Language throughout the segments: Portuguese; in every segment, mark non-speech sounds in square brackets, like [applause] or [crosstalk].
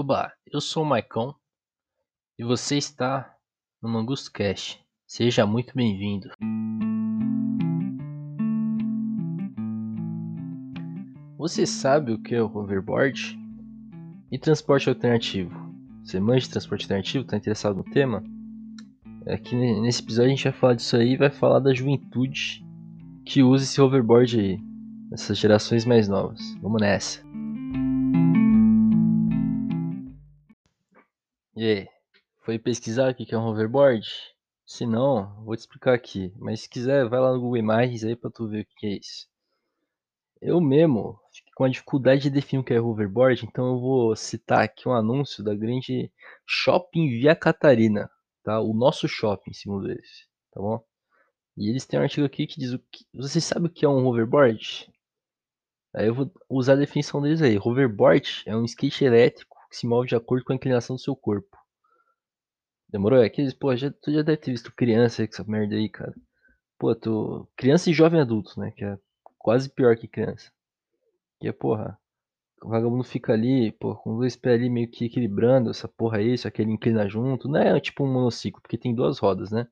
Oba, eu sou o Maicon e você está no Mangusto Cast. Seja muito bem-vindo. Você sabe o que é o hoverboard? E transporte alternativo? Você manja de transporte alternativo? Está interessado no tema? Aqui nesse episódio a gente vai falar disso aí e vai falar da juventude que usa esse hoverboard aí, essas gerações mais novas. Vamos nessa. E aí, foi pesquisar o que é um hoverboard? Se não, vou te explicar aqui. Mas se quiser, vai lá no Google Imagens aí pra tu ver o que é isso. Eu mesmo fiquei com a dificuldade de definir o que é hoverboard, então eu vou citar aqui um anúncio da grande Shopping Via Catarina, tá? O nosso shopping, segundo eles, tá bom? E eles têm um artigo aqui que diz o que... Você sabe o que é um hoverboard? Aí eu vou usar a definição deles aí. Hoverboard é um skate elétrico que se move de acordo com a inclinação do seu corpo. Demorou? É aqueles, pô, já, tu já deve ter visto criança com essa merda aí, cara. Pô, tu. Criança e jovem adulto, né? Que é quase pior que criança. Que é, porra. O vagabundo fica ali, pô, com dois pés ali meio que equilibrando essa porra aí, só que ele inclina junto. Não é tipo um monociclo, porque tem duas rodas, né?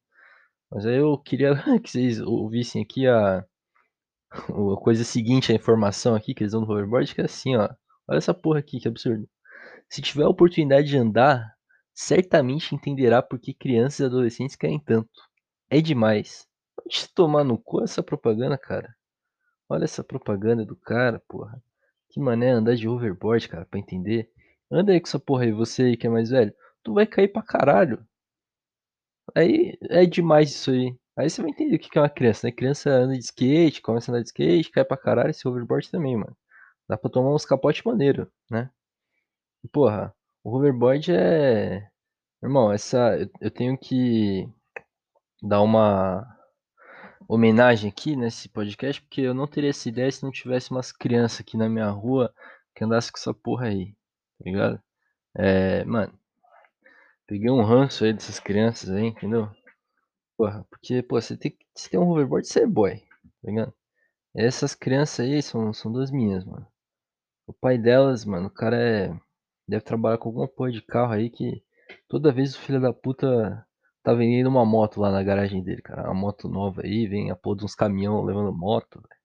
Mas aí eu queria [laughs] que vocês ouvissem aqui a, [laughs] a coisa seguinte, a informação aqui que eles dão no hoverboard, que é assim, ó. Olha essa porra aqui, que absurdo. Se tiver a oportunidade de andar, certamente entenderá por que crianças e adolescentes querem tanto. É demais. Pode tomar no cu essa propaganda, cara. Olha essa propaganda do cara, porra. Que mané andar de hoverboard, cara, pra entender. Anda aí com essa porra aí, você aí que é mais velho. Tu vai cair pra caralho. Aí é demais isso aí. Aí você vai entender o que é uma criança, né? Criança anda de skate, começa a andar de skate, cai pra caralho, esse hoverboard também, mano. Dá pra tomar uns capotes maneiro, né? Porra, o hoverboard é. Irmão, essa. Eu tenho que dar uma homenagem aqui nesse podcast, porque eu não teria essa ideia se não tivesse umas crianças aqui na minha rua que andassem com essa porra aí, tá ligado? É, mano, peguei um ranço aí dessas crianças aí, entendeu? Porra, porque, pô, você tem que ter um hoverboard, você é boy, tá ligado? Essas crianças aí são, são duas minhas, mano. O pai delas, mano, o cara é Deve trabalhar com alguma porra de carro aí que toda vez o filho da puta tá vendendo uma moto lá na garagem dele, cara. Uma moto nova aí, vem a porra de uns caminhão levando moto, velho.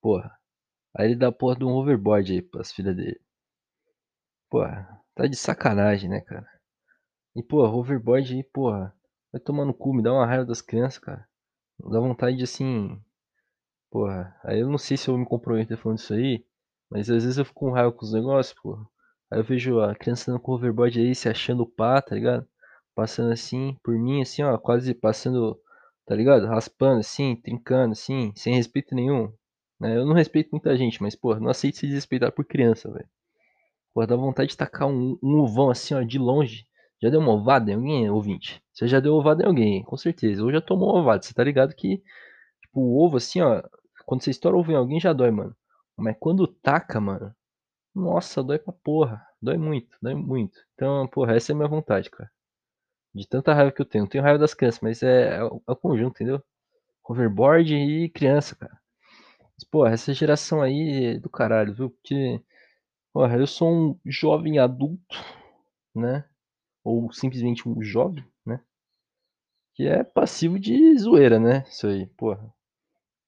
Porra. Aí ele dá a porra de um overboard aí pras filhas dele. Porra, tá de sacanagem, né, cara? E, porra, overboard aí, porra, vai tomar no cu, me dá uma raiva das crianças, cara. Dá vontade de assim. Porra, aí eu não sei se eu me comprometo falando isso aí, mas às vezes eu fico com raiva com os negócios, porra. Aí eu vejo a criança andando com hoverboard aí, se achando pá, tá ligado? Passando assim, por mim, assim, ó, quase passando, tá ligado? Raspando assim, trincando assim, sem respeito nenhum. Né? Eu não respeito muita gente, mas, pô, não aceito se desrespeitar por criança, velho. Pô, dá vontade de tacar um, um ovão assim, ó, de longe. Já deu uma ovada em alguém, ouvinte? Você já deu ovada em alguém, com certeza. Ou já tomou uma ovada. Você tá ligado que, tipo, o ovo assim, ó, quando você estoura o ovo em alguém já dói, mano. Mas quando taca, mano, nossa, dói pra porra. Dói muito, dói muito. Então, porra, essa é a minha vontade, cara. De tanta raiva que eu tenho. Eu tenho raiva das crianças, mas é, é, o, é o conjunto, entendeu? Hoverboard e criança, cara. Mas, porra, essa geração aí é do caralho, viu? Porque, porra, eu sou um jovem adulto, né? Ou simplesmente um jovem, né? Que é passivo de zoeira, né? Isso aí, porra.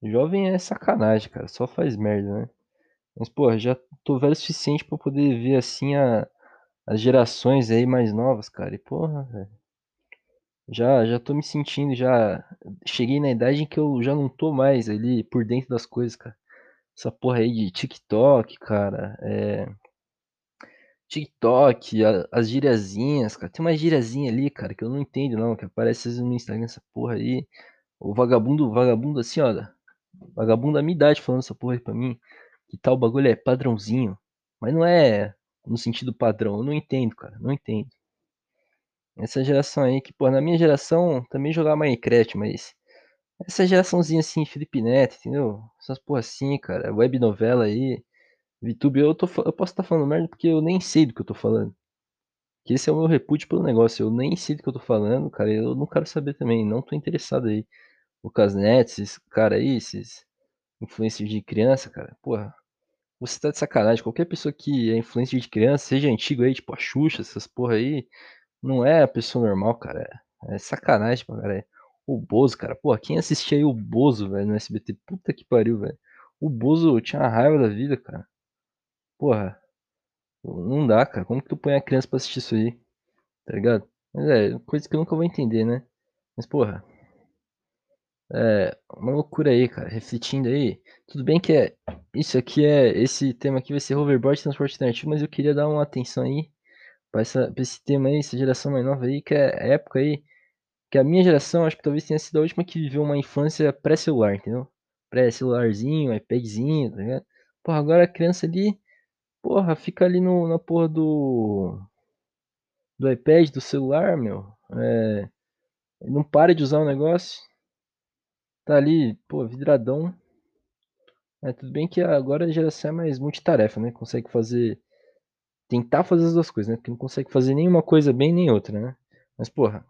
Jovem é sacanagem, cara. Só faz merda, né? Mas, pô, já tô velho o suficiente pra poder ver, assim, a, as gerações aí mais novas, cara. E, porra, velho. Já, já tô me sentindo, já cheguei na idade em que eu já não tô mais ali por dentro das coisas, cara. Essa porra aí de TikTok, cara. É. TikTok, a, as gíriazinhas, cara. Tem uma gíriazinha ali, cara, que eu não entendo não, que aparece no Instagram essa porra aí. O vagabundo, vagabundo assim, ó. Vagabundo da minha idade falando essa porra aí pra mim que tal bagulho é padrãozinho. Mas não é no sentido padrão. Eu não entendo, cara. Não entendo. Essa geração aí, que, pô, na minha geração também jogava Minecraft, mas. Essa geraçãozinha assim, Felipe Neto, entendeu? Essas porra assim, cara. Web novela aí. VTube, eu, tô, eu posso estar tá falando merda porque eu nem sei do que eu tô falando. Que esse é o meu repúdio pelo negócio. Eu nem sei do que eu tô falando, cara. Eu não quero saber também. Não tô interessado aí. Lucas Neto, esses cara aí, esses influencers de criança, cara. Porra. Você tá de sacanagem. Qualquer pessoa que é influencer de criança, seja antigo aí, tipo a Xuxa, essas porra aí, não é a pessoa normal, cara. É, é sacanagem caralho. O Bozo, cara. Porra, quem assistia aí o Bozo, velho, no SBT? Puta que pariu, velho. O Bozo tinha uma raiva da vida, cara. Porra. Não dá, cara. Como que tu põe a criança pra assistir isso aí? Tá ligado? Mas é, coisa que eu nunca vou entender, né? Mas, porra. É, uma loucura aí, cara. Refletindo aí. Tudo bem que é. Isso aqui é. Esse tema aqui vai ser hoverboard transporte alternativo, mas eu queria dar uma atenção aí pra, essa, pra esse tema aí, essa geração mais nova aí, que é a época aí. Que a minha geração, acho que talvez tenha sido a última que viveu uma infância pré-celular, entendeu? Pré-celularzinho, iPadzinho, tá ligado? Porra, agora a criança ali. Porra, fica ali no, na porra do. Do iPad, do celular, meu. É. Não para de usar o negócio. Tá ali, pô, vidradão. É, tudo bem que agora a geração é mais multitarefa, né? Consegue fazer. Tentar fazer as duas coisas, né? Porque não consegue fazer nenhuma coisa bem nem outra, né? Mas, porra.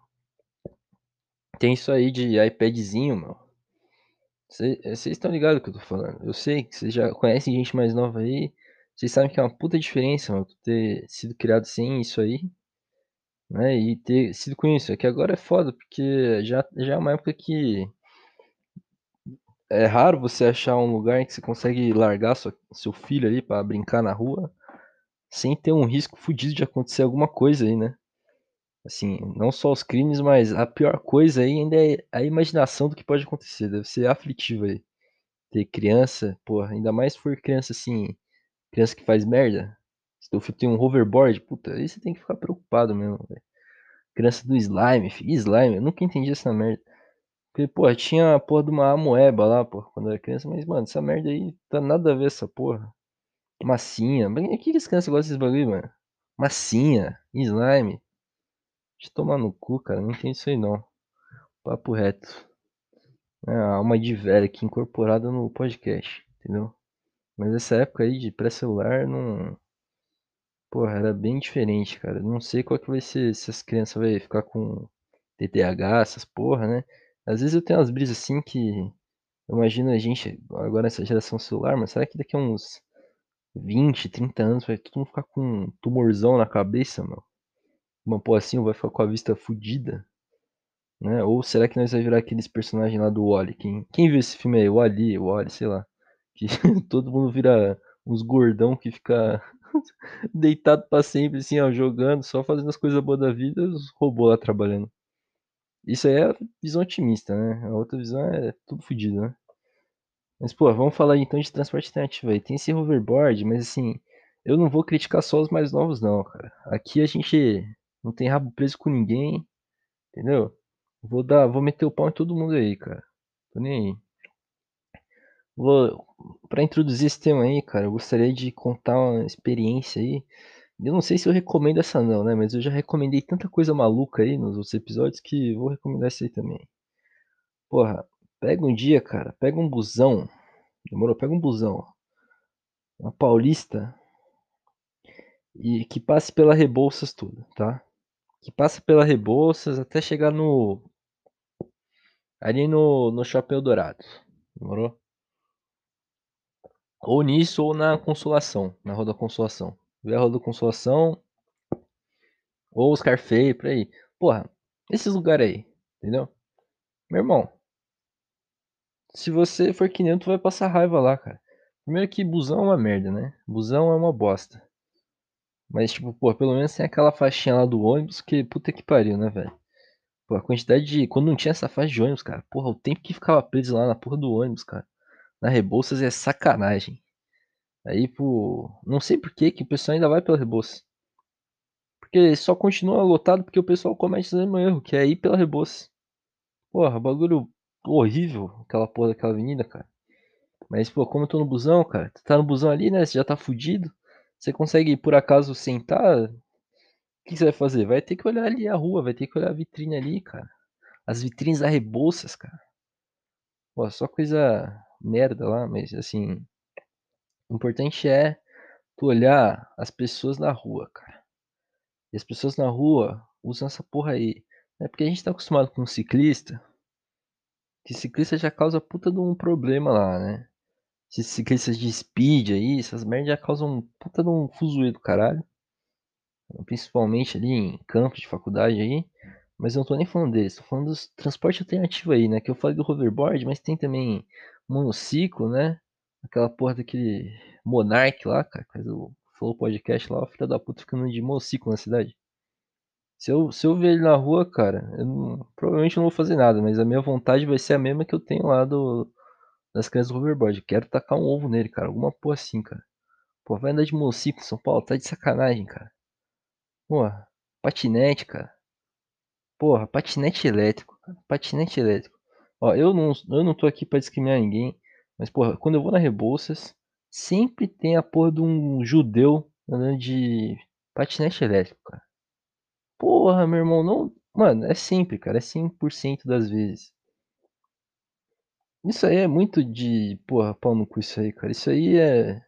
Tem isso aí de iPadzinho, meu. Vocês estão ligados do que eu tô falando. Eu sei que vocês já conhecem gente mais nova aí. Vocês sabem que é uma puta diferença, mano, ter sido criado sem isso aí. Né? E ter sido com isso. É que agora é foda, porque já, já é uma época que é raro você achar um lugar em que você consegue largar sua, seu filho ali para brincar na rua sem ter um risco fudido de acontecer alguma coisa aí, né? Assim, não só os crimes, mas a pior coisa aí ainda é a imaginação do que pode acontecer. Deve ser aflitivo aí. Ter criança, porra, ainda mais se for criança assim, criança que faz merda. Se teu filho tem um hoverboard, puta, aí você tem que ficar preocupado mesmo, velho. Criança do slime, filho. slime, eu nunca entendi essa merda. Porque, pô, tinha a porra de uma amoeba lá, pô, quando eu era criança, mas, mano, essa merda aí tá nada a ver essa porra. Massinha. Mas que que as crianças gostam desses bagulho, mano? Massinha, slime. De tomar no cu, cara, não tem isso aí não. Papo reto. É a alma de velho aqui incorporada no podcast, entendeu? Mas essa época aí de pré-celular não. Porra, era bem diferente, cara. Não sei qual que vai ser se as crianças vão ficar com TDAH, essas porra, né? Às vezes eu tenho umas brisas assim que eu imagino a gente agora nessa geração celular, mas será que daqui a uns 20, 30 anos vai todo mundo ficar com um tumorzão na cabeça, meu? Uma porra assim, vai ficar com a vista fodida? Né? Ou será que nós vai virar aqueles personagens lá do Wally? Quem, quem viu esse filme aí? O Ali, o Wally, sei lá. Que [laughs] todo mundo vira uns gordão que fica [laughs] deitado para sempre, assim, ó, jogando, só fazendo as coisas boas da vida, os robôs lá trabalhando. Isso aí é a visão otimista, né? A outra visão é tudo fodido, né? Mas, pô, vamos falar então de transporte alternativo aí. Tem esse hoverboard, mas assim, eu não vou criticar só os mais novos, não, cara. Aqui a gente não tem rabo preso com ninguém, entendeu? Vou dar, vou meter o pau em todo mundo aí, cara. Tô nem aí. Vou, pra introduzir esse tema aí, cara, eu gostaria de contar uma experiência aí eu não sei se eu recomendo essa não, né? Mas eu já recomendei tanta coisa maluca aí nos outros episódios que vou recomendar isso aí também. Porra, pega um dia, cara, pega um busão. Demorou? Pega um busão. Uma paulista. E que passe pela Rebouças tudo, tá? Que passe pela Rebouças até chegar no. Ali no, no Shopping Dourado. Demorou? Ou nisso ou na Consolação, na Rua da Consolação. Rua da Consolação. Ou os Carfei, por aí. Porra, esses lugares aí, entendeu? Meu irmão, se você for que nem tu vai passar raiva lá, cara. Primeiro que busão é uma merda, né? Busão é uma bosta. Mas, tipo, pô, pelo menos tem aquela faixinha lá do ônibus que puta que pariu, né, velho? Pô, a quantidade de. Quando não tinha essa faixa de ônibus, cara, porra, o tempo que ficava preso lá na porra do ônibus, cara. Na Rebouças é sacanagem. Aí, pô, não sei por que, que o pessoal ainda vai pela Rebouças. Porque só continua lotado porque o pessoal comete o mesmo erro, que é ir pela Rebouças. Porra, bagulho horrível, aquela porra daquela avenida, cara. Mas, pô, como eu tô no busão, cara, tu tá no busão ali, né? Você já tá fudido. Você consegue, por acaso, sentar? O que você vai fazer? Vai ter que olhar ali a rua, vai ter que olhar a vitrine ali, cara. As vitrines da Rebouças, cara. Pô, só coisa merda lá, mas assim. O importante é tu olhar as pessoas na rua, cara. E as pessoas na rua usam essa porra aí. É porque a gente tá acostumado com ciclista. Que ciclista já causa puta de um problema lá, né? esses ciclistas de speed aí, essas merdas já causam puta de um fuzuê do caralho. Principalmente ali em campos de faculdade aí. Mas eu não tô nem falando deles, tô falando dos transporte alternativo aí, né? Que eu falei do hoverboard, mas tem também monociclo, né? Aquela porra daquele Monark lá, cara, que faz o Flow Podcast lá, o filho da puta ficando de monociclo na cidade. Se eu, se eu ver ele na rua, cara, eu não, provavelmente não vou fazer nada, mas a minha vontade vai ser a mesma que eu tenho lá do, das crianças do hoverboard. Quero tacar um ovo nele, cara, alguma porra assim, cara. Pô, vai andar de monociclo em São Paulo, tá de sacanagem, cara. Porra, patinete, cara. Porra, patinete elétrico, cara. Patinete elétrico. Ó, eu não, eu não tô aqui pra discriminar ninguém, mas, porra, quando eu vou na Rebouças, sempre tem a porra de um judeu andando de patinete elétrico, cara. Porra, meu irmão, não. Mano, é sempre, cara. É 100% das vezes. Isso aí é muito de. Porra, pau no cu isso aí, cara. Isso aí é.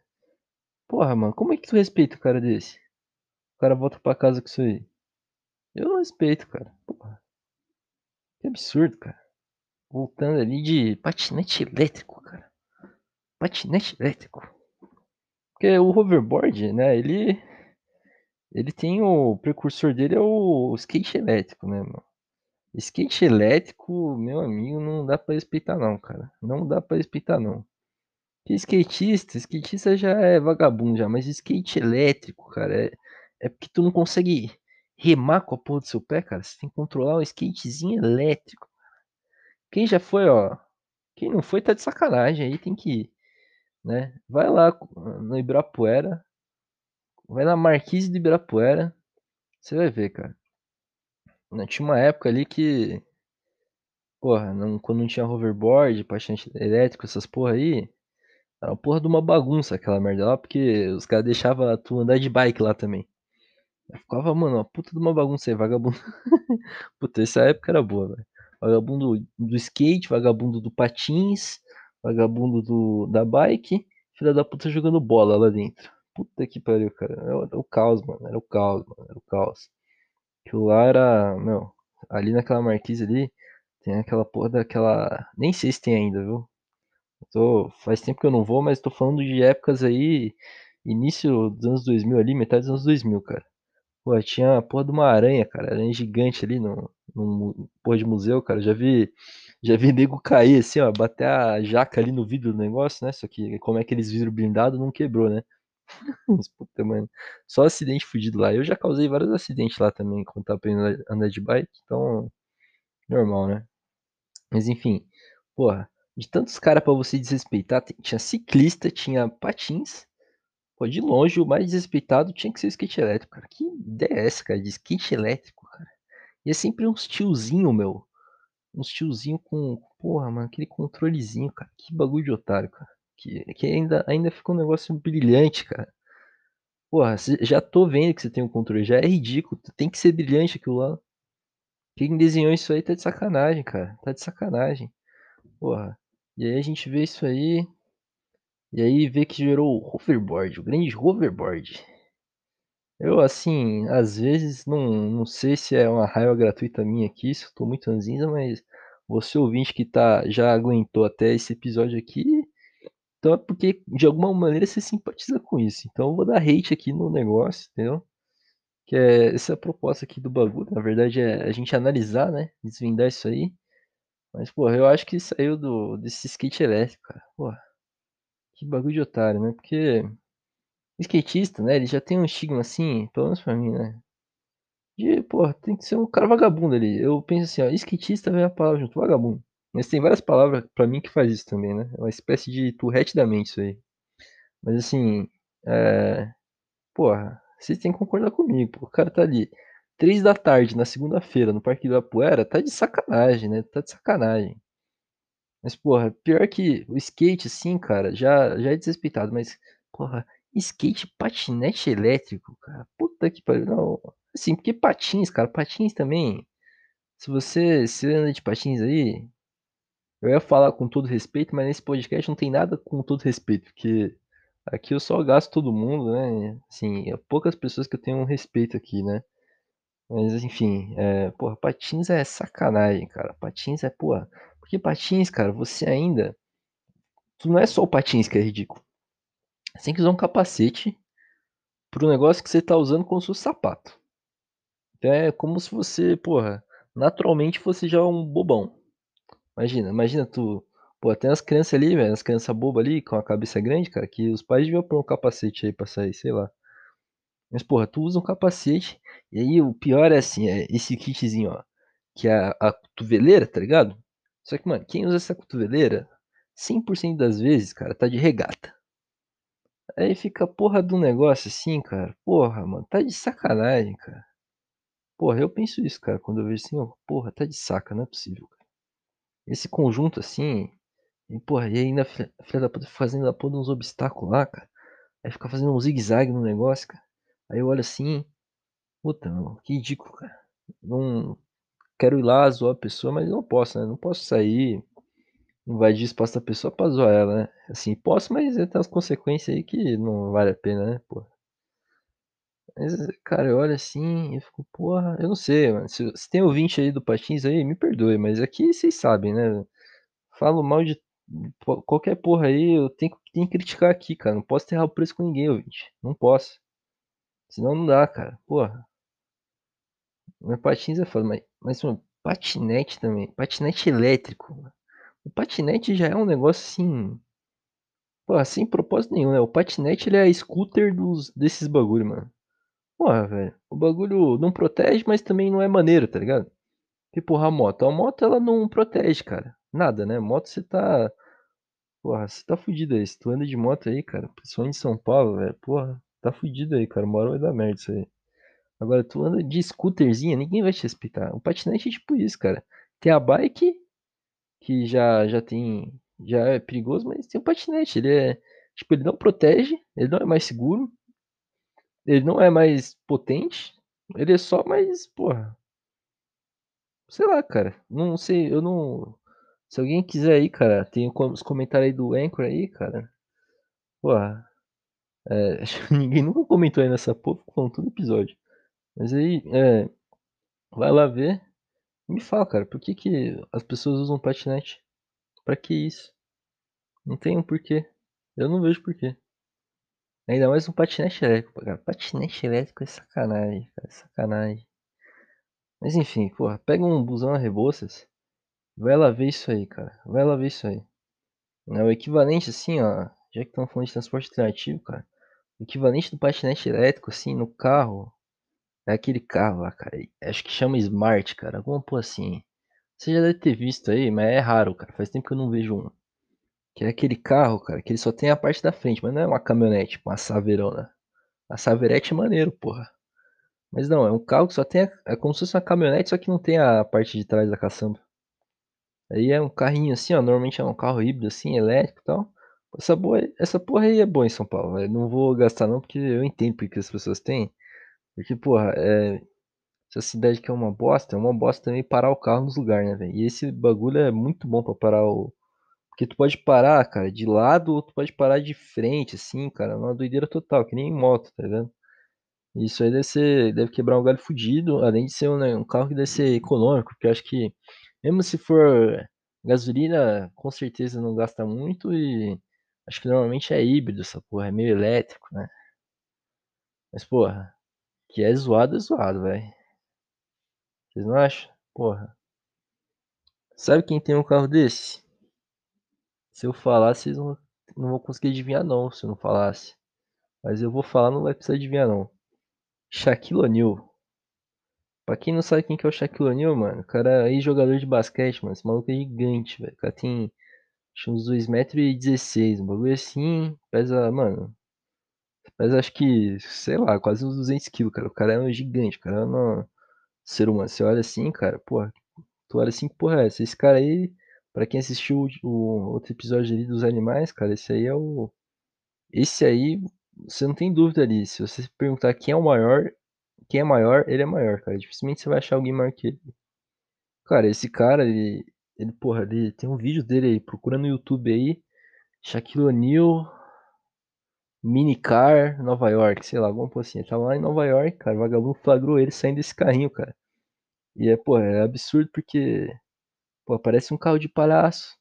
Porra, mano, como é que tu respeita o cara desse? O cara volta pra casa com isso aí. Eu não respeito, cara. Porra. Que absurdo, cara. Voltando ali de patinete elétrico, cara. Patinete elétrico. Porque o hoverboard, né, ele. Ele tem o precursor dele é o skate elétrico, né, mano? Skate elétrico, meu amigo, não dá pra respeitar não, cara. Não dá pra respeitar não. Que skatista, skatista já é vagabundo já, mas skate elétrico, cara, é, é porque tu não consegue remar com a porra do seu pé, cara. Você tem que controlar um skatezinho elétrico. Quem já foi, ó. Quem não foi tá de sacanagem aí, tem que né? Vai lá no Ibirapuera, vai na Marquise do Ibirapuera, você vai ver, cara. Tinha uma época ali que. Porra, não, quando não tinha hoverboard, patinete elétrico, essas porra aí. Era uma porra de uma bagunça aquela merda lá, porque os caras deixavam tu andar de bike lá também. Eu ficava, mano, uma puta de uma bagunça aí, vagabundo. [laughs] puta, essa época era boa, velho. Vagabundo do skate, vagabundo do patins, vagabundo do, da bike, filha da puta jogando bola lá dentro. Puta que pariu, cara. Era o caos, mano. Era o caos, mano. Era o caos. Aquilo lá era, meu, ali naquela marquise ali, tem aquela porra daquela. Nem sei se tem ainda, viu? Tô, faz tempo que eu não vou, mas tô falando de épocas aí, início dos anos 2000 ali, metade dos anos 2000, cara. Pô, tinha a porra de uma aranha, cara, aranha gigante ali no, no porra de museu, cara. Já vi, já vi nego cair assim, ó, bater a jaca ali no vidro do negócio, né? Só que como é aqueles vidros blindados, não quebrou, né? [laughs] Puta, mano. Só acidente fudido lá. Eu já causei vários acidentes lá também, quando tava aprendendo a andar de bike, então. Normal, né? Mas enfim, porra, de tantos caras pra você desrespeitar, tinha ciclista, tinha patins. Pô, de longe, o mais desrespeitado tinha que ser o skate elétrico, cara. Que ideia é essa, cara, de skate elétrico, cara? E é sempre uns tiozinho, meu. Uns tiozinho com, porra, mano, aquele controlezinho, cara. Que bagulho de otário, cara. Que, que ainda, ainda fica um negócio brilhante, cara. Porra, já tô vendo que você tem um controle, já é ridículo. Tem que ser brilhante aquilo lá. Quem desenhou isso aí tá de sacanagem, cara. Tá de sacanagem. Porra. E aí a gente vê isso aí. E aí vê que gerou o hoverboard, o grande hoverboard. Eu, assim, às vezes não, não sei se é uma raiva gratuita minha aqui, se eu tô muito ranzinza, mas você ouvinte que tá, já aguentou até esse episódio aqui, então é porque de alguma maneira você simpatiza com isso. Então eu vou dar hate aqui no negócio, entendeu? Que é essa é a proposta aqui do bagulho. Na verdade é a gente analisar, né? Desvendar isso aí. Mas, porra, eu acho que saiu do, desse skate elétrico, cara. Porra, que bagulho de otário, né? Porque skatista, né? Ele já tem um estigma assim, pelo menos pra mim, né? De, porra, tem que ser um cara vagabundo ali. Eu penso assim, ó, skatista vem a palavra junto, vagabundo. Mas tem várias palavras para mim que faz isso também, né? É uma espécie de turrete da mente isso aí. Mas assim, é... Porra, vocês têm que concordar comigo, pô. O cara tá ali, três da tarde, na segunda-feira, no Parque do Apuera, tá de sacanagem, né? Tá de sacanagem. Mas, porra, pior que o skate, assim, cara, já, já é desrespeitado, mas, porra, skate patinete elétrico, cara, puta que pariu. Não, assim, porque patins, cara, patins também. Se você se anda de patins aí, eu ia falar com todo respeito, mas nesse podcast não tem nada com todo respeito, porque aqui eu só gasto todo mundo, né? Assim, é poucas pessoas que eu tenho um respeito aqui, né? Mas enfim, é, porra, patins é sacanagem, cara. Patins é, porra. Porque patins, cara, você ainda. Tu não é só o patins que é ridículo. Você tem que usar um capacete pro negócio que você tá usando como se fosse sapato. É como se você, porra, naturalmente fosse já um bobão. Imagina, imagina tu. Pô, tem as crianças ali, velho, as crianças bobas ali, com a cabeça grande, cara, que os pais deviam pôr um capacete aí pra sair, sei lá. Mas, porra, tu usa um capacete, e aí o pior é assim, é esse kitzinho, ó, que é a, a cotoveleira, tá ligado? Só que, mano, quem usa essa cotoveleira, 100% das vezes, cara, tá de regata. Aí fica a porra do negócio assim, cara. Porra, mano, tá de sacanagem, cara. Porra, eu penso isso, cara, quando eu vejo assim, ó, porra, tá de saca, não é possível, cara. Esse conjunto assim, e porra, e ainda filha, filha da puta fazendo a porra uns obstáculos lá, cara. Aí fica fazendo um zigue-zague no negócio, cara. Aí eu olho assim, puta, mano, que ridículo, cara. Não quero ir lá zoar a pessoa, mas não posso, né? Não posso sair, invadir o espaço da pessoa pra zoar ela, né? Assim, posso, mas tem as consequências aí que não vale a pena, né, porra. Mas, cara, eu olho assim e fico, porra, eu não sei, mano. Se, se tem ouvinte aí do Patins aí, me perdoe, mas aqui vocês sabem, né? Falo mal de qualquer porra aí, eu tenho, que- tenho que criticar aqui, cara. Não posso terrar o preço com ninguém, ouvinte. Não posso. Senão não dá, cara. Porra. Meu patins é foda, mas, mas mano, patinete também. Patinete elétrico. mano. O patinete já é um negócio assim. Porra, sem propósito nenhum, né? O patinete ele é scooter dos, desses bagulho, mano. Porra, velho. O bagulho não protege, mas também não é maneiro, tá ligado? Porra, a moto. A moto ela não protege, cara. Nada, né? Moto você tá. Porra, você tá fudido aí. Se tu anda de moto aí, cara, principalmente em São Paulo, velho, porra, tá fudido aí, cara. Uma hora vai dar merda isso aí. Agora, tu anda de scooterzinha, ninguém vai te respeitar. O patinete é tipo isso, cara. Tem a bike, que já, já tem. Já é perigoso, mas tem o patinete. Ele é. Tipo, ele não protege, ele não é mais seguro, ele não é mais potente, ele é só mais, porra. Sei lá, cara. Não sei, eu não. Se alguém quiser aí, cara, tem os comentários aí do Anchor aí, cara. Porra, é, [laughs] acho que ninguém nunca comentou aí nessa porra, falando todo episódio. Mas aí, é, vai lá ver. Me fala, cara, por que que as pessoas usam patinete? Pra que isso? Não tem um porquê. Eu não vejo porquê. Ainda mais um patinete elétrico, cara. Patinete elétrico é sacanagem, cara, é sacanagem. Mas enfim, porra, pega um busão a Rebouças, vai lá ver isso aí, cara. Vai lá ver isso aí. É o equivalente, assim, ó, já que estamos falando de transporte alternativo, cara. O equivalente do patinete elétrico, assim, no carro, é aquele carro lá, cara. Acho que chama Smart, cara. Alguma porra assim. Você já deve ter visto aí, mas é raro, cara. Faz tempo que eu não vejo um. Que é aquele carro, cara, que ele só tem a parte da frente, mas não é uma caminhonete, tipo uma saveirona. A saveirete é maneiro, porra. Mas não, é um carro que só tem. A, é como se fosse uma caminhonete, só que não tem a parte de trás da caçamba. Aí é um carrinho assim, ó. Normalmente é um carro híbrido assim, elétrico e tal. Essa, boa, essa porra aí é boa em São Paulo, velho. Não vou gastar não, porque eu entendo porque as pessoas têm. Porque, porra, é, essa cidade que é uma bosta, é uma bosta também parar o carro nos lugares, né, velho? E esse bagulho é muito bom pra parar o. Porque tu pode parar, cara, de lado ou tu pode parar de frente, assim, cara. É uma doideira total, que nem em moto, tá ligado? Isso aí deve ser, deve quebrar um galho fudido, além de ser um, né, um carro que deve ser econômico, porque eu acho que, mesmo se for gasolina, com certeza não gasta muito e acho que normalmente é híbrido essa porra, é meio elétrico, né? Mas, porra, que é zoado, é zoado, velho. Vocês não acham? Porra. Sabe quem tem um carro desse? Se eu falar, vocês não, não vão conseguir adivinhar não, se eu não falasse. Mas eu vou falar, não vai precisar adivinhar não. Shaquille O'Neal. Pra quem não sabe quem que é o Shaquille O'Neal, mano, o cara é jogador de basquete, mano. Esse maluco é gigante, velho. O cara tem acho, uns 2,16m, um bagulho assim. Pesa, mano. Pesa acho que, sei lá, quase uns 200kg, cara. O cara é um gigante, cara é um ser humano. Você olha assim, cara, porra. Tu olha assim, porra é essa? Esse cara aí, pra quem assistiu o, outro episódio ali dos animais, cara, esse aí é o. Esse aí, você não tem dúvida ali. Se você perguntar quem é o maior, quem é maior, ele é maior, cara. Dificilmente você vai achar alguém maior que ele. Cara, esse cara, ele, ele, porra, ele tem um vídeo dele aí, procura no YouTube aí, Shaquille O'Neal, Minicar, Nova York, sei lá, alguma coisa assim. Ele tava lá em Nova York, cara, o vagabundo flagrou ele saindo desse carrinho, cara. E é, porra, é absurdo porque, pô, parece um carro de palhaço.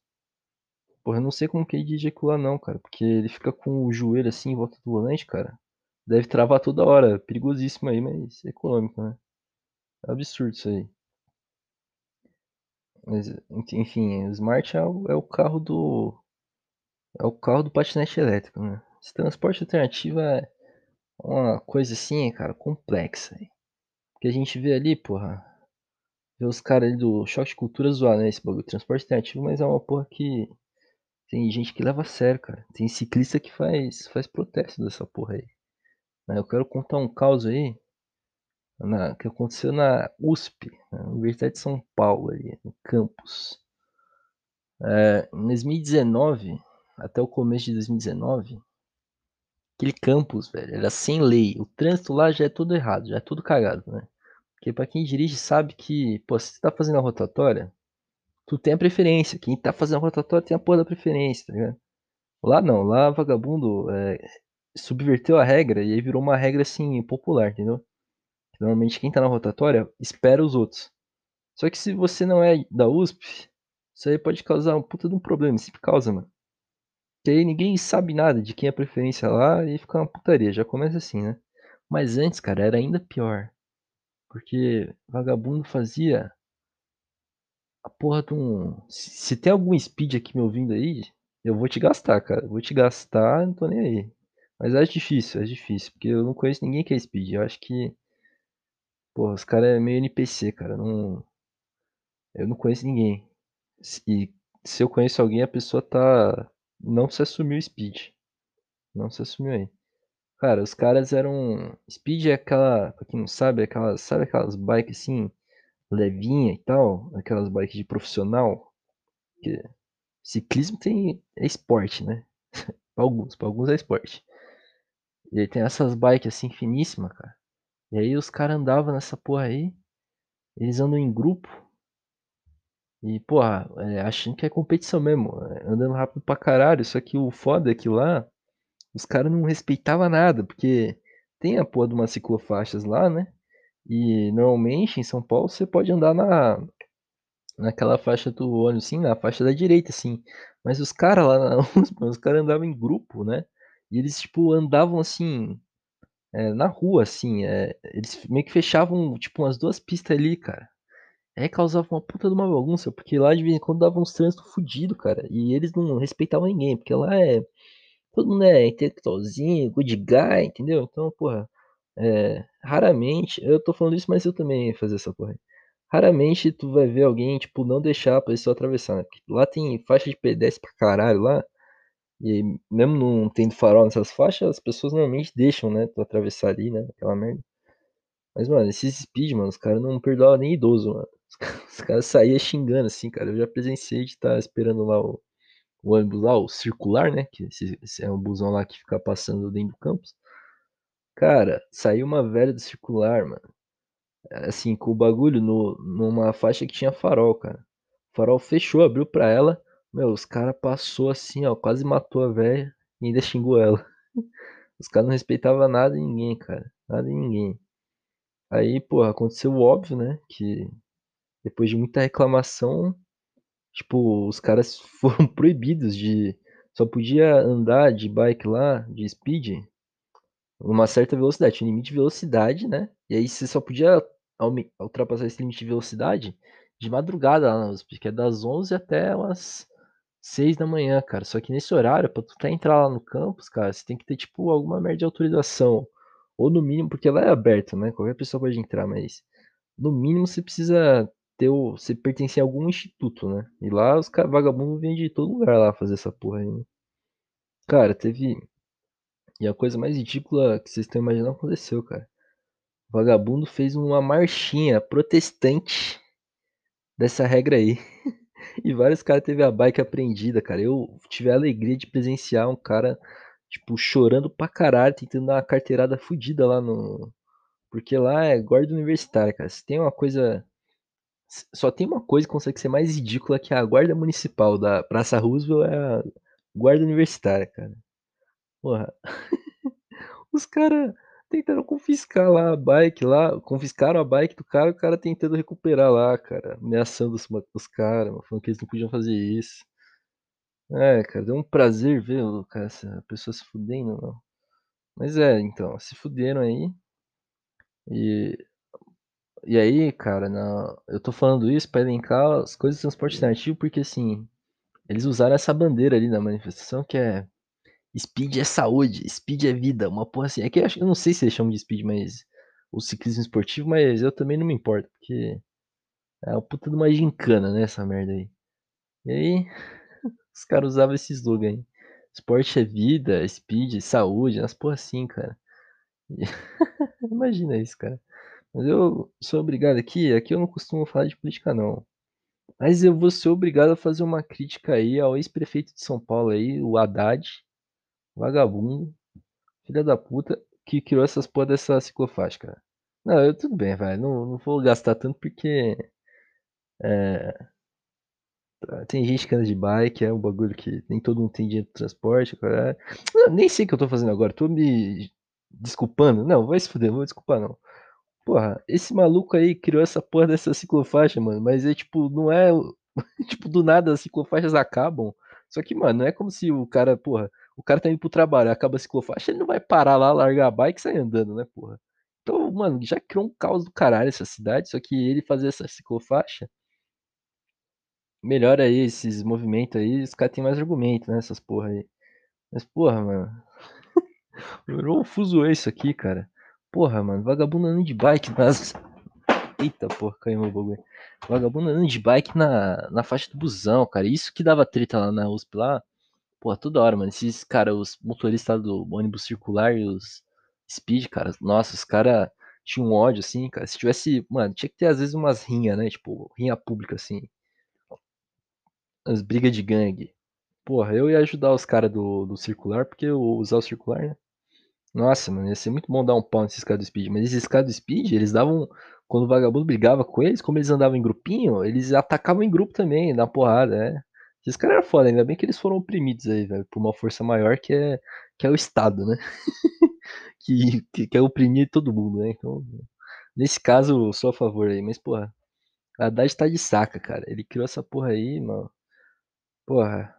Porra, eu não sei como que ele dirige aquilo lá não, cara. Porque ele fica com o joelho assim em volta do volante, cara. Deve travar toda hora. Perigosíssimo aí, mas é econômico, né? É absurdo isso aí. Mas, enfim, o Smart é o, é o carro do. É o carro do patinete elétrico, né? Esse transporte alternativo é uma coisa assim, cara, complexa. Porque a gente vê ali, porra, vê os caras ali do choque de cultura zoar, né? Esse bagulho transporte alternativo, mas é uma porra que tem gente que leva a sério, cara. Tem ciclista que faz, faz protesto dessa porra aí. Eu quero contar um caos aí na, que aconteceu na USP, na Universidade de São Paulo, ali, no campus. É, em 2019, até o começo de 2019, aquele campus, velho, era sem lei. O trânsito lá já é tudo errado, já é tudo cagado, né? Porque pra quem dirige sabe que, pô, se você tá fazendo a rotatória, tu tem a preferência. Quem tá fazendo a rotatória tem a porra da preferência, tá ligado? Lá não, lá vagabundo é, subverteu a regra e aí virou uma regra assim popular, entendeu? Normalmente quem tá na rotatória espera os outros. Só que se você não é da USP, isso aí pode causar um puta de um problema, sempre causa, mano. Que aí ninguém sabe nada de quem é a preferência lá e fica uma putaria, já começa assim, né? Mas antes, cara, era ainda pior. Porque vagabundo fazia a porra de um. Se, tem algum speed aqui me ouvindo aí, eu vou te gastar, cara. Vou te gastar, não tô nem aí. Mas é difícil, é difícil, porque eu não conheço ninguém que é speed. Eu acho que. Porra, os caras é meio NPC, cara. Não. Eu não conheço ninguém. E se eu conheço alguém, a pessoa tá. Não se assumiu speed. Não se assumiu aí. Cara, os caras eram. Speed é aquela. Pra quem não sabe, é aquelas. Sabe aquelas bikes assim, levinha e tal? Aquelas bikes de profissional. Que ciclismo tem. É esporte, né? [laughs] pra alguns, pra alguns é esporte. E aí tem essas bikes assim finíssimas, cara. E aí os caras andavam nessa porra aí. Eles andam em grupo. E, porra, é, achando que é competição mesmo. É, andando rápido pra caralho. Só que o foda é que lá os caras não respeitavam nada. Porque tem a porra de umas ciclofaixas lá, né? E normalmente em São Paulo você pode andar na naquela faixa do ônibus, assim, na faixa da direita, assim. Mas os caras lá na [laughs] os caras andavam em grupo, né? E eles, tipo, andavam assim, é, na rua, assim. É, eles meio que fechavam, tipo, umas duas pistas ali, cara. Aí causava uma puta de uma bagunça, porque lá de vez em quando dava uns trânsito fudido, cara. E eles não respeitavam ninguém, porque lá é. Todo mundo é intelectualzinho, good guy, entendeu? Então, porra. É, raramente, eu tô falando isso, mas eu também ia fazer essa porra. Raramente tu vai ver alguém, tipo, não deixar a pessoa atravessar, né? Porque lá tem faixa de pedestre pra caralho lá. E mesmo não tendo farol nessas faixas, as pessoas normalmente deixam, né? Tu atravessar ali, né? Aquela merda. Mas, mano, esses speed, mano, os caras não perdoavam nem idoso, mano. [laughs] Os caras, saíam xingando, assim, cara. Eu já presenciei de estar tá esperando lá o, o ônibus lá, o circular, né? Que esse, esse é um busão lá que fica passando dentro do campus. Cara, saiu uma velha do circular, mano. Assim, com o bagulho no, numa faixa que tinha farol, cara. O farol fechou, abriu pra ela. Meu, os caras passou assim, ó, quase matou a velha e ainda xingou ela. [laughs] Os caras não respeitavam nada em ninguém, cara. Nada em ninguém. Aí, pô, aconteceu o óbvio, né? Que depois de muita reclamação, tipo, os caras [laughs] foram proibidos de. Só podia andar de bike lá, de speed, uma certa velocidade, um limite de velocidade, né? E aí você só podia ultrapassar esse limite de velocidade de madrugada lá na USP, que é das 11 até umas 6 da manhã, cara. Só que nesse horário, pra tu até entrar lá no campus, cara, você tem que ter, tipo, alguma merda de autorização. Ou no mínimo, porque lá é aberto, né? Qualquer pessoa pode entrar, mas no mínimo você precisa ter o. Você pertencer a algum instituto, né? E lá os vagabundos vêm de todo lugar lá fazer essa porra aí. Né? Cara, teve. E a coisa mais ridícula que vocês estão imaginando aconteceu, cara. O vagabundo fez uma marchinha protestante dessa regra aí. [laughs] E vários caras teve a bike apreendida, cara. Eu tive a alegria de presenciar um cara, tipo, chorando pra caralho, tentando dar uma carteirada fodida lá no. Porque lá é guarda universitária, cara. Se tem uma coisa. Só tem uma coisa que consegue ser mais ridícula que a guarda municipal da Praça Roosevelt é a guarda universitária, cara. Porra. [laughs] Os caras tentaram confiscar lá a bike lá, confiscaram a bike do cara, o cara tentando recuperar lá, cara, ameaçando os, os caras, falando que eles não podiam fazer isso. É, cara, deu um prazer ver o cara, essa pessoa se fudendo, não. Mas é, então, se fuderam aí. E e aí, cara, na eu tô falando isso pra elencar as coisas de transporte alternativo, porque, assim, eles usaram essa bandeira ali na manifestação que é "Speed é saúde, speed é vida", uma porra assim. É que eu acho eu não sei se eles chamam de speed, mas o ciclismo esportivo, mas eu também não me importo, porque é uma puta de uma gincana, né, essa merda aí. E aí, [laughs] os caras usavam esse slogan aí. Esporte é vida, speed, saúde, umas porra assim, cara. E [laughs] imagina isso, cara. Mas eu sou obrigado aqui aqui eu não costumo falar de política não. Mas eu vou ser obrigado a fazer uma crítica aí ao ex-prefeito de São Paulo aí, o Haddad, vagabundo, filho da puta, que criou essas porra dessa ciclofaixa, cara. Não, eu tudo bem, vai, não não vou gastar tanto porque, eh tem gente que anda de bike, é um bagulho que nem todo mundo tem dinheiro para transporte, caralho. Nem sei o que eu tô fazendo agora, tô me desculpando. Não, vai se fuder, não vou desculpar não. Porra, esse maluco aí criou essa porra dessa ciclofaixa, mano, mas é tipo, não é [laughs] tipo, do nada as ciclofaixas acabam, só que, mano, não é como se o cara, porra, o cara tá indo para o trabalho, acaba a ciclofaixa, ele não vai parar lá, largar a bike e sair andando, né, porra. Então, mano, já criou um caos do caralho essa cidade, só que ele fazer essa ciclofaixa melhora aí esses movimento aí, os cara tem mais argumento, né, essas porra aí. Mas porra, mano, [laughs] um fuzuê isso aqui, cara. Porra, mano, vagabundo andando de bike nas [laughs] eita porra, caiu meu bagulho. Vagabundo andando de bike na na faixa do busão, cara, isso que dava treta lá na USP lá, porra, toda hora, mano, esses cara, os motorista do ônibus circular e os speed, cara, nossa, os cara tinha um ódio, assim, cara, se tivesse mano, tinha que ter às vezes umas rinha, né, tipo, rinha pública, assim. As briga de gangue. Porra, eu ia ajudar os cara do do circular, porque eu usar o circular, né. Nossa, mano, ia ser muito bom dar um pau nesses cara do speed, mas esses cara do speed, eles davam quando o vagabundo brigava com eles, como eles andavam em grupinho, eles atacavam em grupo também, na porrada, é. Esses cara era foda, ainda bem que eles foram oprimidos aí, velho, por uma força maior que é que é o estado, né. [laughs] Que que quer oprimir todo mundo, né, então, nesse caso, sou a favor aí, mas porra, Haddad tá de saca, cara, ele criou essa porra aí, mano. Porra.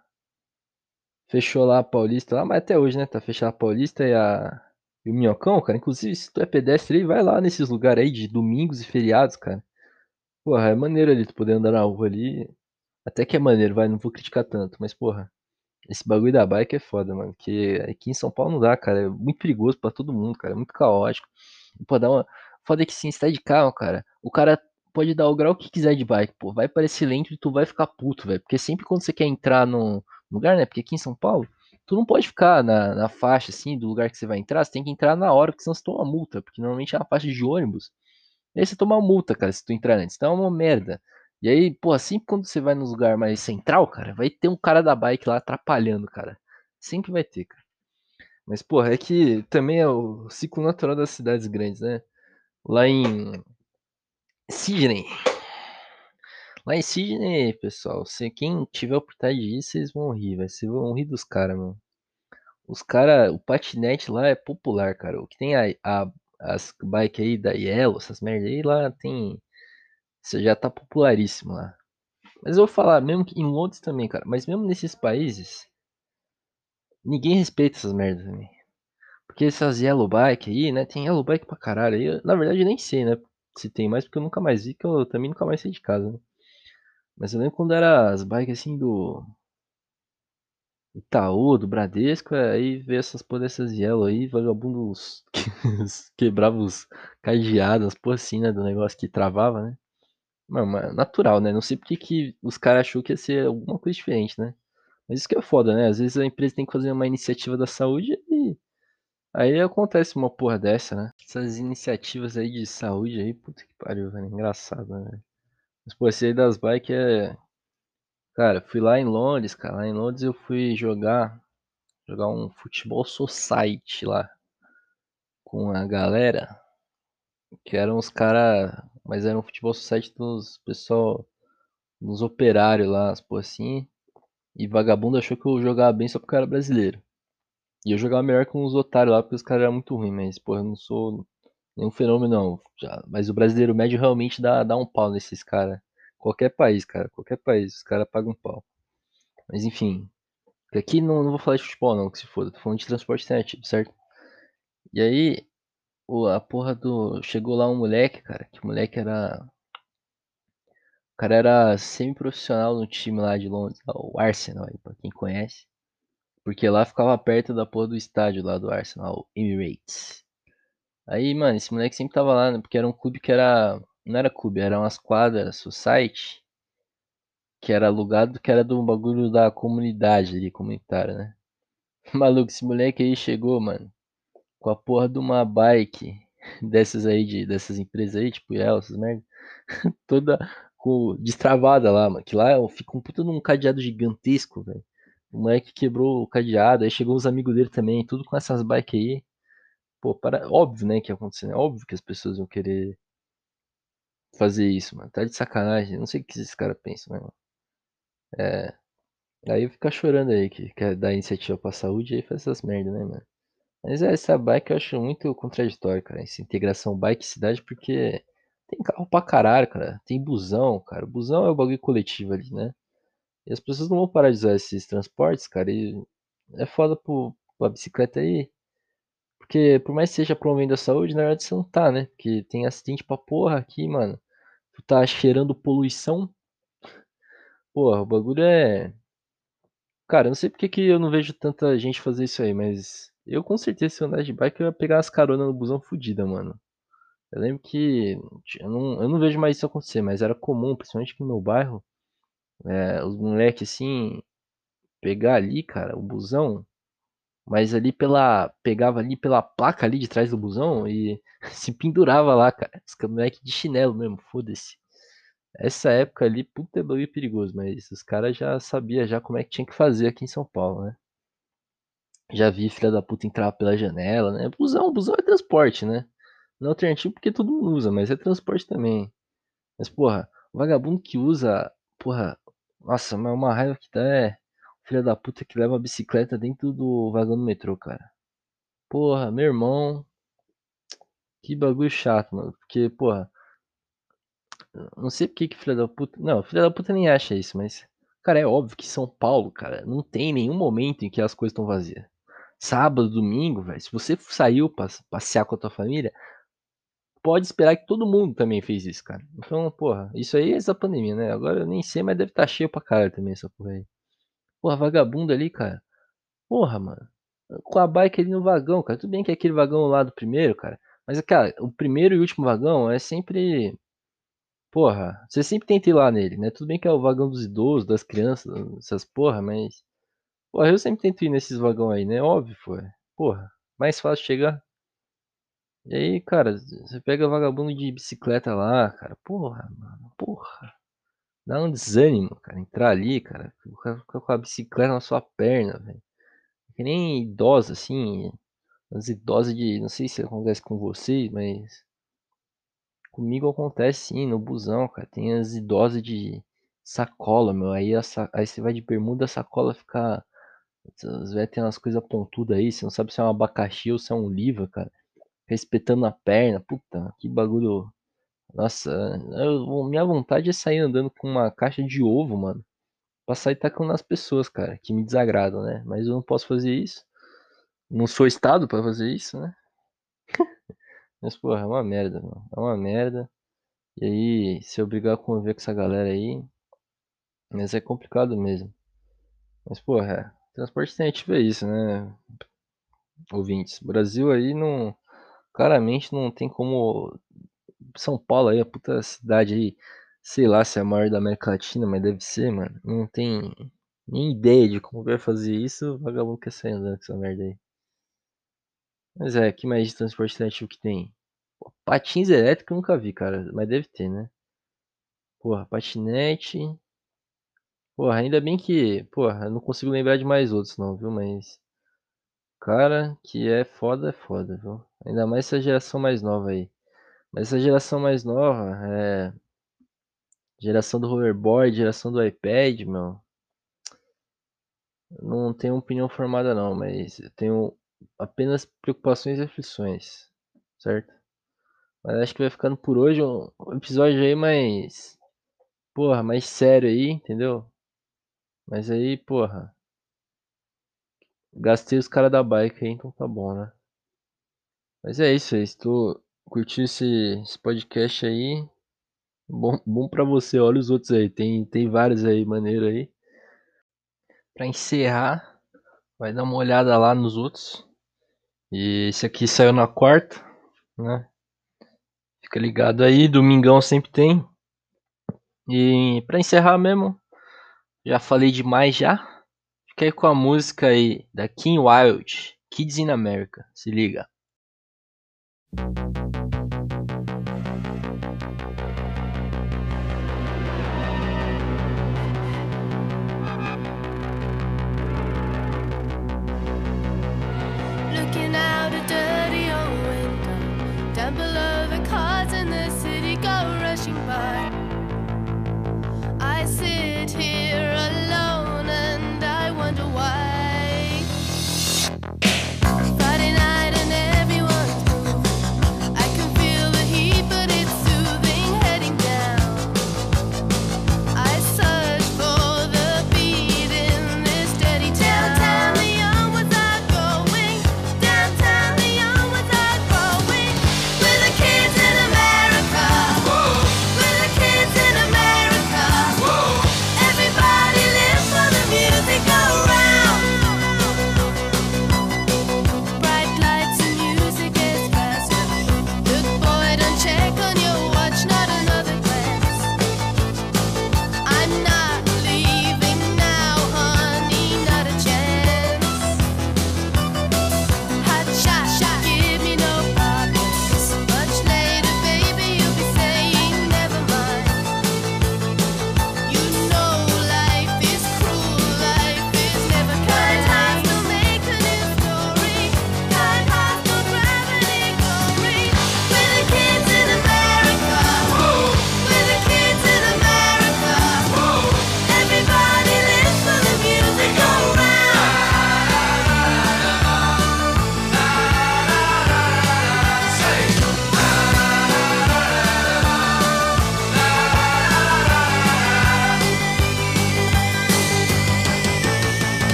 Fechou lá a Paulista lá, mas até hoje, né, tá fechada a Paulista e a e o Minhocão, cara, inclusive se tu é pedestre aí, vai lá nesses lugar aí de domingos e feriados, cara. Porra, é maneiro ali tu poder andar na rua ali, até que é maneiro, vai, não vou criticar tanto, mas porra, esse bagulho da bike é foda, mano, porque aqui em São Paulo não dá, cara, é muito perigoso pra todo mundo, cara, é muito caótico. Pô, dá uma foda é que assim, você tá de carro, cara, o cara pode dar o grau que quiser de bike, pô, vai parecer lento e tu vai ficar puto, velho, porque sempre quando você quer entrar num lugar, né, porque aqui em São Paulo, tu não pode ficar na na faixa, assim, do lugar que você vai entrar, você tem que entrar na hora, porque senão você toma multa, porque normalmente é uma faixa de ônibus, e aí você toma multa, cara, se tu entrar antes, então é uma merda. E aí, porra, sempre quando você vai nos lugar mais central, cara, vai ter um cara da bike lá atrapalhando, cara, sempre vai ter, cara. Mas porra, é que também é o ciclo natural das cidades grandes, né. Lá em Sydney lá em Sydney, pessoal, se quem tiver a oportunidade de ir, vocês vão rir, velho, vocês vão rir dos cara, mano. Os cara o patinete lá é popular, cara, o que tem a a as bike aí da Yellow, essas merda aí, lá tem isso já tá popularíssimo lá. Mas eu vou falar, mesmo que em Londres também, cara, mas mesmo nesses países ninguém respeita essas merda também. Porque essas Yellow bike aí, né, tem Yellow bike pra caralho aí, na verdade eu nem sei, né, se tem mais, porque eu nunca mais vi, que eu também nunca mais saí de casa, né. Mas eu lembro quando era as bike, assim, do Itaú, do Bradesco, aí veio essas porra dessas Yellow aí, vagabundos [laughs] quebrava os cadeado, as porra assim, né, do negócio que travava, né. Mano, mas natural, né, não sei porque que os cara achou que ia ser alguma coisa diferente, né. Mas isso que é foda, né, às vezes a empresa tem que fazer uma iniciativa da saúde e aí acontece uma porra dessa, né. Essas iniciativas aí de saúde aí, puta que pariu, velho, engraçado, né, pô, esse aí das bike é cara, fui lá em Londres, cara, lá em Londres eu fui jogar jogar um futebol society lá com a galera, que eram os cara mas era um futebol society dos pessoal uns operário lá, porra assim, e vagabundo achou que eu jogava bem só porque eu era brasileiro. E eu jogava melhor que uns otário lá, porque os cara era muito ruim, mas porra, eu não sou nenhum fenômeno não, já mas o brasileiro médio realmente dá dá um pau nesses cara. Qualquer país, cara, qualquer país, os cara paga um pau. Mas enfim, aqui não, não vou falar de futebol não, que se foda. Tô falando de transporte alternativo, certo? E aí, o, a porra do... Chegou lá um moleque, cara. Que moleque era... O cara era semi-profissional no time lá de Londres, o Arsenal aí, pra quem conhece. Porque lá ficava perto da porra do estádio lá do Arsenal, o Emirates. Aí, mano, esse moleque sempre tava lá, né? Porque era um clube que era. Não era clube, era umas quadras, society. Que era alugado, que era do bagulho da comunidade ali, comunitária, né? [laughs] Maluco, esse moleque aí chegou, mano, com a porra de uma bike [laughs] dessas aí, de, dessas empresas aí, tipo El, essas merda, [laughs] toda com, destravada lá, mano. Que lá fica um puta num cadeado gigantesco, velho. O moleque quebrou o cadeado, aí chegou os amigos dele também, tudo com essas bikes aí. Pô, para... óbvio, né, que ia acontecer, né? Óbvio que as pessoas vão querer fazer isso, mano. Tá de sacanagem. Não sei o que esses caras pensam, né, mano. É. Aí fica chorando aí que quer dar iniciativa pra saúde e aí faz essas merda, né, mano? Mas é, essa bike eu acho muito contraditório, cara. Essa integração bike-cidade, porque tem carro pra caralho, cara. Tem busão, cara. O busão é o bagulho coletivo ali, né? E as pessoas não vão parar de usar esses transportes, cara. E é foda pro, pra bicicleta aí. Porque por mais que seja promovendo a saúde, na verdade você não tá, né? Porque tem acidente pra porra aqui, mano. Tu tá cheirando poluição. Porra, o bagulho é. Cara, eu não sei porque que eu não vejo tanta gente fazer isso aí, mas eu com certeza se eu andar de bike eu ia pegar as caronas no busão fodida, mano. Eu lembro que eu não, eu não vejo mais isso acontecer, mas era comum, principalmente no meu bairro, é, os moleques assim, pegar ali, cara, o busão, mas ali pela. Pegava ali pela placa ali de trás do busão e [laughs] se pendurava lá, cara. Os moleque de chinelo mesmo, foda-se. Essa época ali, puta bagulho perigoso, mas os caras já sabia já como é que tinha que fazer aqui em São Paulo, né? Já vi filha da puta entrar pela janela, né? Busão, busão é transporte, né? Não é alternativo porque todo mundo usa, mas é transporte também. Mas, porra, o vagabundo que usa, porra, nossa, mas uma raiva que dá é filha da puta que leva a bicicleta dentro do vagão do metrô, cara. Porra, meu irmão. Que bagulho chato, mano. Porque, porra. Não sei porque que filha da puta. Não, filha da puta nem acha isso, mas. Cara, é óbvio que São Paulo, cara, não tem nenhum momento em que as coisas estão vazias. Sábado, domingo, velho. Se você saiu pra passear com a tua família, pode esperar que todo mundo também fez isso, cara. Então, porra, isso aí é essa pandemia, né? Agora eu nem sei, mas deve estar tá cheio pra caralho também essa porra aí. Porra, vagabundo ali, cara. Porra, mano. Com a bike ali no vagão, cara. Tudo bem que é aquele vagão lá do primeiro, cara. Mas, cara, o primeiro e último vagão é sempre. Porra, você sempre tenta ir lá nele, né? Tudo bem que é o vagão dos idosos, das crianças, essas porra, mas. Porra, eu sempre tento ir nesses vagão aí, né? Óbvio, foi. Porra, mais fácil chegar. E aí, cara, você pega vagabundo de bicicleta lá, cara. Porra, mano, porra. Dá um desânimo, cara, entrar ali, cara. Com a bicicleta na sua perna, velho. Que nem idosa, assim. As idosas de. Não sei se acontece com vocês, mas. Comigo acontece sim, no busão, cara. Tem as idosas de sacola, meu. Aí, a, aí você vai de bermuda, a sacola fica. Às vezes tem umas coisas pontudas aí. Você não sabe se é um abacaxi ou se é um livro, cara. Respetando a perna. Puta, que bagulho nossa, eu, minha vontade é sair andando com uma caixa de ovo, mano. Pra sair tacando nas pessoas, cara, que me desagradam, né? Mas eu não posso fazer isso. Não sou estado para fazer isso, né? [laughs] Mas, porra, é uma merda, mano. É uma merda. E aí, se obrigar a conviver com essa galera aí. Mas é complicado mesmo. Mas, porra, é. transporte alternativo é isso, né? Ouvintes. Brasil aí não. Claramente não tem como são Paulo aí, a puta cidade aí, sei lá se é a maior da América Latina, mas deve ser, mano. Não tem nem ideia de como vai fazer isso, o vagabundo quer sair andando com essa merda aí. Mas é, que mais de transporte alternativo que tem? Pô, patins elétricos eu nunca vi, cara, mas deve ter, né? Porra, patinete. Porra, ainda bem que. Porra, eu não consigo lembrar de mais outros não, viu? Mas. Cara, que é foda, é foda, viu? Ainda mais essa geração mais nova aí. Mas essa geração mais nova, é. Geração do hoverboard, geração do iPad, meu. Não tenho opinião formada não, mas eu tenho apenas preocupações e aflições, certo? Mas acho que vai ficando por hoje um episódio aí mais. Porra, mais sério aí, entendeu? Mas aí, porra. Gastei os caras da bike aí, então tá bom, né? Mas é isso aí. Tu curtiu esse, esse podcast aí, bom, bom pra você. Olha os outros aí. Tem, tem vários aí, maneiro aí. Pra encerrar, vai dar uma olhada lá nos outros. E esse aqui saiu na quarta, né? Fica ligado aí, domingão sempre tem. E pra encerrar mesmo, já falei demais já. Fica aí com a música aí da King Wild, Kids in America. Se liga.